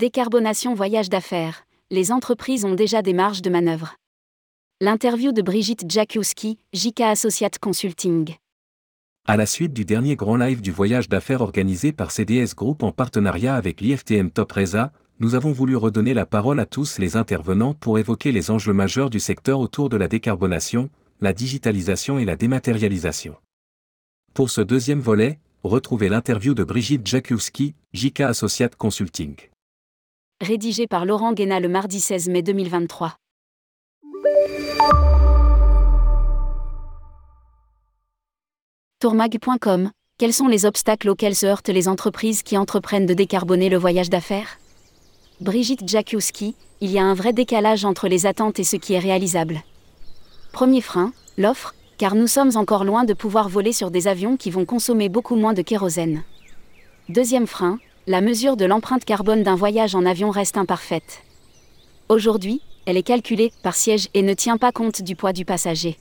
Décarbonation voyage d'affaires. Les entreprises ont déjà des marges de manœuvre. L'interview de Brigitte Jakiewski, JK Associate Consulting. À la suite du dernier grand live du voyage d'affaires organisé par CDS Group en partenariat avec l'IFTM Top Reza, nous avons voulu redonner la parole à tous les intervenants pour évoquer les enjeux majeurs du secteur autour de la décarbonation, la digitalisation et la dématérialisation. Pour ce deuxième volet, retrouvez l'interview de Brigitte Jakiewski, JK Associate Consulting. Rédigé par Laurent Guéna le mardi 16 mai 2023. Tourmag.com Quels sont les obstacles auxquels se heurtent les entreprises qui entreprennent de décarboner le voyage d'affaires? Brigitte Jakiewski, il y a un vrai décalage entre les attentes et ce qui est réalisable. Premier frein, l'offre, car nous sommes encore loin de pouvoir voler sur des avions qui vont consommer beaucoup moins de kérosène. Deuxième frein, la mesure de l'empreinte carbone d'un voyage en avion reste imparfaite. Aujourd'hui, elle est calculée par siège et ne tient pas compte du poids du passager.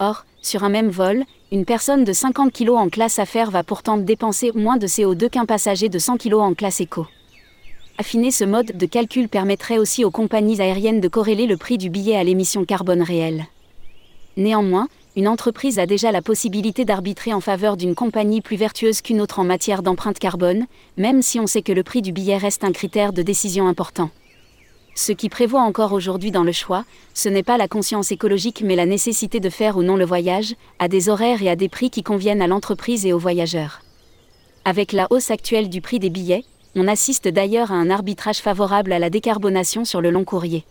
Or, sur un même vol, une personne de 50 kg en classe affaires va pourtant dépenser moins de CO2 qu'un passager de 100 kg en classe éco. Affiner ce mode de calcul permettrait aussi aux compagnies aériennes de corréler le prix du billet à l'émission carbone réelle. Néanmoins, une entreprise a déjà la possibilité d'arbitrer en faveur d'une compagnie plus vertueuse qu'une autre en matière d'empreinte carbone, même si on sait que le prix du billet reste un critère de décision important. Ce qui prévoit encore aujourd'hui dans le choix, ce n'est pas la conscience écologique mais la nécessité de faire ou non le voyage, à des horaires et à des prix qui conviennent à l'entreprise et aux voyageurs. Avec la hausse actuelle du prix des billets, on assiste d'ailleurs à un arbitrage favorable à la décarbonation sur le long courrier.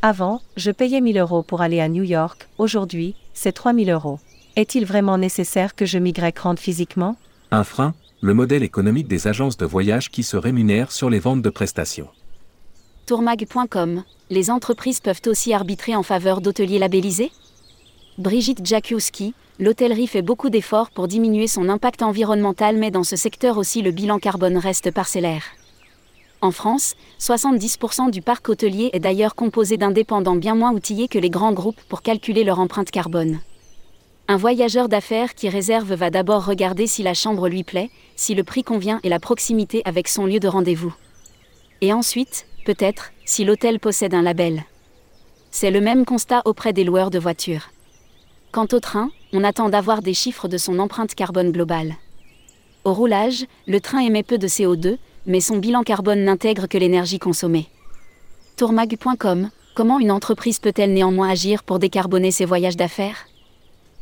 Avant, je payais 1000 euros pour aller à New York, aujourd'hui, c'est 3000 euros. Est-il vraiment nécessaire que je m'y rende physiquement? Un frein, le modèle économique des agences de voyage qui se rémunèrent sur les ventes de prestations. Tourmag.com Les entreprises peuvent aussi arbitrer en faveur d'hôteliers labellisés? Brigitte Jakiewski, l'hôtellerie fait beaucoup d'efforts pour diminuer son impact environnemental mais dans ce secteur aussi le bilan carbone reste parcellaire. En France, 70% du parc hôtelier est d'ailleurs composé d'indépendants bien moins outillés que les grands groupes pour calculer leur empreinte carbone. Un voyageur d'affaires qui réserve va d'abord regarder si la chambre lui plaît, si le prix convient et la proximité avec son lieu de rendez-vous. Et ensuite, peut-être, si l'hôtel possède un label. C'est le même constat auprès des loueurs de voitures. Quant au train, on attend d'avoir des chiffres de son empreinte carbone globale. Au roulage, le train émet peu de CO2, mais son bilan carbone n'intègre que l'énergie consommée. Tourmag.com Comment une entreprise peut-elle néanmoins agir pour décarboner ses voyages d'affaires?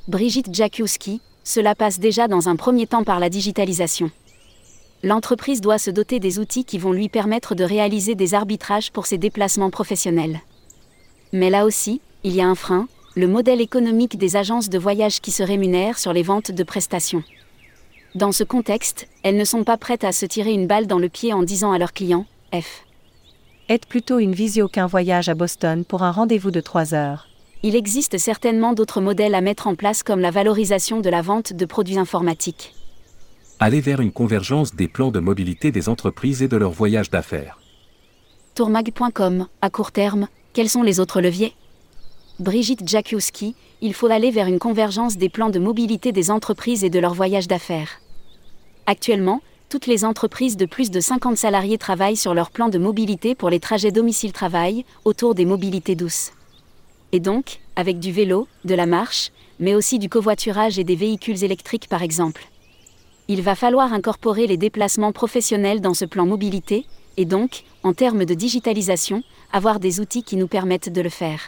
Brigitte Jakiewski Cela passe déjà dans un premier temps par la digitalisation. L'entreprise doit se doter des outils qui vont lui permettre de réaliser des arbitrages pour ses déplacements professionnels. Mais là aussi, il y a un frein, le modèle économique des agences de voyage qui se rémunèrent sur les ventes de prestations. Dans ce contexte, elles ne sont pas prêtes à se tirer une balle dans le pied en disant à leurs clients F. Aide plutôt une visio qu'un voyage à Boston pour un rendez-vous de 3 heures. Il existe certainement d'autres modèles à mettre en place comme la valorisation de la vente de produits informatiques. Aller vers une convergence des plans de mobilité des entreprises et de leurs voyages d'affaires. Tourmag.com, à court terme, quels sont les autres leviers? Brigitte Jakiewski, il faut aller vers une convergence des plans de mobilité des entreprises et de leurs voyages d'affaires. Actuellement, toutes les entreprises de plus de 50 salariés travaillent sur leur plan de mobilité pour les trajets domicile-travail, autour des mobilités douces. Et donc, avec du vélo, de la marche, mais aussi du covoiturage et des véhicules électriques par exemple. Il va falloir incorporer les déplacements professionnels dans ce plan mobilité, et donc, en termes de digitalisation, avoir des outils qui nous permettent de le faire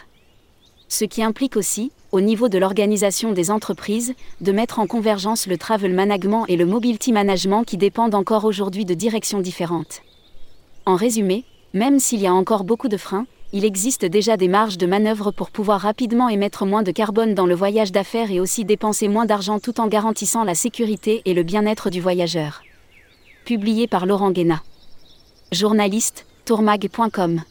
ce qui implique aussi, au niveau de l'organisation des entreprises, de mettre en convergence le travel management et le mobility management qui dépendent encore aujourd'hui de directions différentes. En résumé, même s'il y a encore beaucoup de freins, il existe déjà des marges de manœuvre pour pouvoir rapidement émettre moins de carbone dans le voyage d'affaires et aussi dépenser moins d'argent tout en garantissant la sécurité et le bien-être du voyageur. Publié par Laurent Guéna. Journaliste, tourmag.com.